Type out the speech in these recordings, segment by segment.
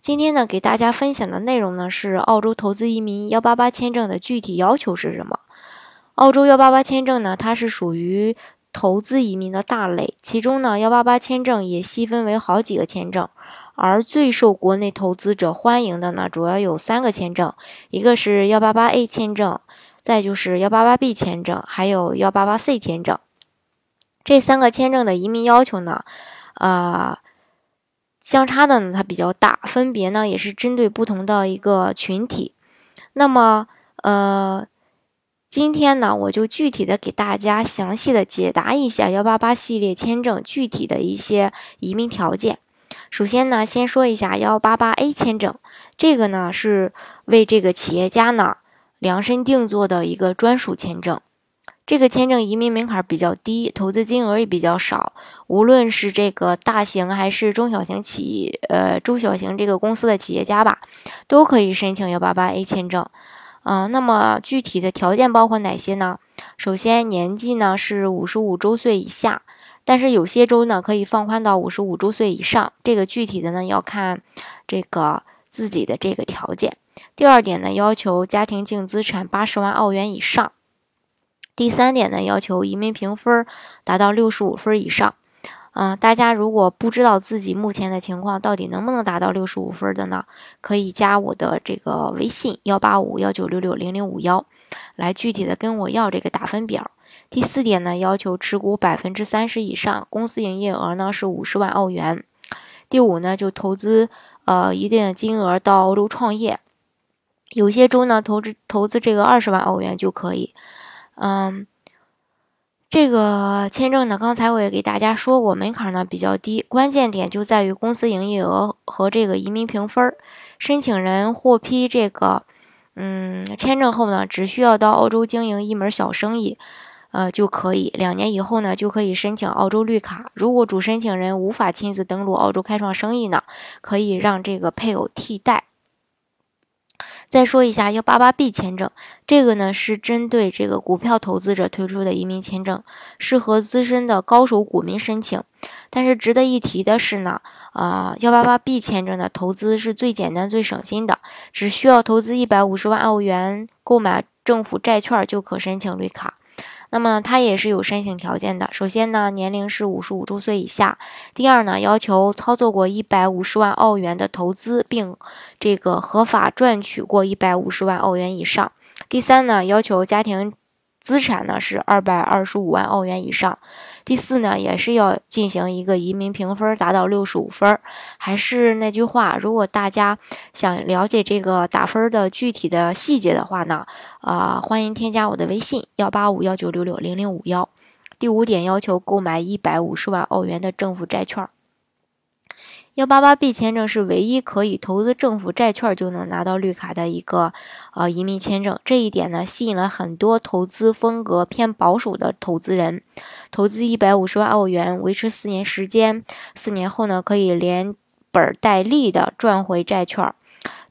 今天呢，给大家分享的内容呢是澳洲投资移民幺八八签证的具体要求是什么？澳洲幺八八签证呢，它是属于投资移民的大类，其中呢，幺八八签证也细分为好几个签证，而最受国内投资者欢迎的呢，主要有三个签证，一个是幺八八 A 签证，再就是幺八八 B 签证，还有幺八八 C 签证。这三个签证的移民要求呢，呃。相差的呢，它比较大，分别呢也是针对不同的一个群体。那么，呃，今天呢，我就具体的给大家详细的解答一下幺八八系列签证具体的一些移民条件。首先呢，先说一下幺八八 A 签证，这个呢是为这个企业家呢量身定做的一个专属签证。这个签证移民门槛比较低，投资金额也比较少。无论是这个大型还是中小型企，呃，中小型这个公司的企业家吧，都可以申请幺八八 A 签证。嗯，那么具体的条件包括哪些呢？首先，年纪呢是五十五周岁以下，但是有些州呢可以放宽到五十五周岁以上。这个具体的呢要看这个自己的这个条件。第二点呢，要求家庭净资产八十万澳元以上。第三点呢，要求移民评分达到六十五分以上。嗯，大家如果不知道自己目前的情况到底能不能达到六十五分的呢，可以加我的这个微信幺八五幺九六六零零五幺，来具体的跟我要这个打分表。第四点呢，要求持股百分之三十以上，公司营业额呢是五十万澳元。第五呢，就投资呃一定的金额到欧洲创业，有些州呢投资投资这个二十万澳元就可以。嗯，这个签证呢，刚才我也给大家说过，门槛呢比较低，关键点就在于公司营业额和这个移民评分。申请人获批这个嗯签证后呢，只需要到澳洲经营一门小生意，呃就可以，两年以后呢就可以申请澳洲绿卡。如果主申请人无法亲自登陆澳洲开创生意呢，可以让这个配偶替代。再说一下幺八八 B 签证，这个呢是针对这个股票投资者推出的移民签证，适合资深的高手股民申请。但是值得一提的是呢，呃，幺八八 B 签证的投资是最简单、最省心的，只需要投资一百五十万澳元购买政府债券就可申请绿卡。那么它也是有申请条件的。首先呢，年龄是五十五周岁以下；第二呢，要求操作过一百五十万澳元的投资，并这个合法赚取过一百五十万澳元以上；第三呢，要求家庭。资产呢是二百二十五万澳元以上。第四呢，也是要进行一个移民评分达到六十五分。还是那句话，如果大家想了解这个打分的具体的细节的话呢，呃，欢迎添加我的微信幺八五幺九六六零零五幺。第五点要求购买一百五十万澳元的政府债券。幺八八 B 签证是唯一可以投资政府债券就能拿到绿卡的一个呃移民签证，这一点呢吸引了很多投资风格偏保守的投资人，投资一百五十万澳元，维持四年时间，四年后呢可以连本带利的赚回债券，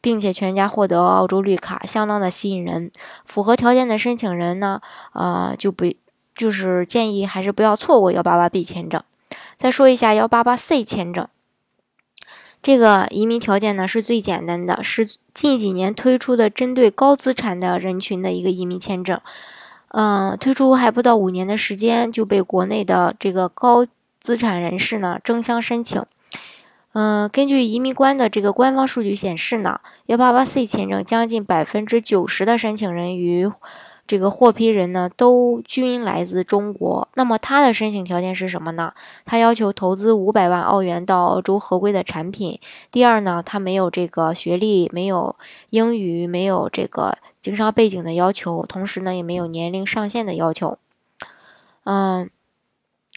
并且全家获得澳洲绿卡，相当的吸引人。符合条件的申请人呢，呃就不就是建议还是不要错过幺八八 B 签证。再说一下幺八八 C 签证。这个移民条件呢是最简单的，是近几年推出的针对高资产的人群的一个移民签证。嗯，推出还不到五年的时间，就被国内的这个高资产人士呢争相申请。嗯，根据移民官的这个官方数据显示呢，幺八八 C 签证将近百分之九十的申请人与这个获批人呢，都均来自中国。那么他的申请条件是什么呢？他要求投资五百万澳元到澳洲合规的产品。第二呢，他没有这个学历，没有英语，没有这个经商背景的要求，同时呢，也没有年龄上限的要求。嗯，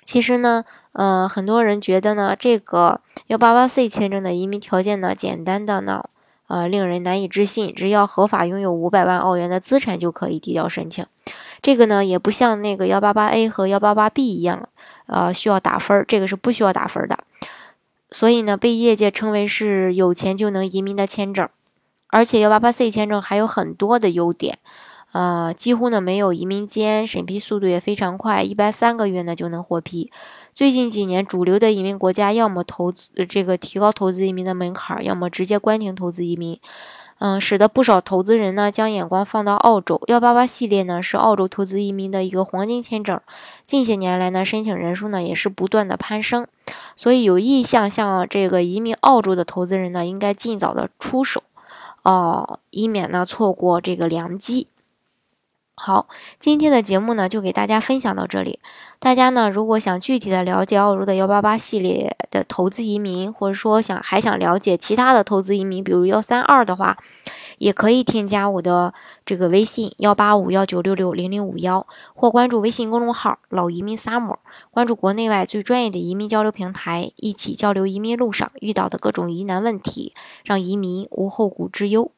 其实呢，呃，很多人觉得呢，这个幺八八 C 签证的移民条件呢，简单的呢。呃，令人难以置信，只要合法拥有五百万澳元的资产就可以递交申请。这个呢也不像那个幺八八 A 和幺八八 B 一样，呃，需要打分儿，这个是不需要打分的。所以呢，被业界称为是有钱就能移民的签证。而且幺八八 C 签证还有很多的优点，呃，几乎呢没有移民监，审批速度也非常快，一般三个月呢就能获批。最近几年，主流的移民国家要么投资这个提高投资移民的门槛，要么直接关停投资移民，嗯，使得不少投资人呢将眼光放到澳洲。幺八八系列呢是澳洲投资移民的一个黄金签证，近些年来呢申请人数呢也是不断的攀升，所以有意向向这个移民澳洲的投资人呢，应该尽早的出手。哦，以免呢错过这个良机。好，今天的节目呢就给大家分享到这里。大家呢如果想具体的了解澳洲的幺八八系列的投资移民，或者说想还想了解其他的投资移民，比如幺三二的话。也可以添加我的这个微信幺八五幺九六六零零五幺，或关注微信公众号“老移民 summer”，关注国内外最专业的移民交流平台，一起交流移民路上遇到的各种疑难问题，让移民无后顾之忧。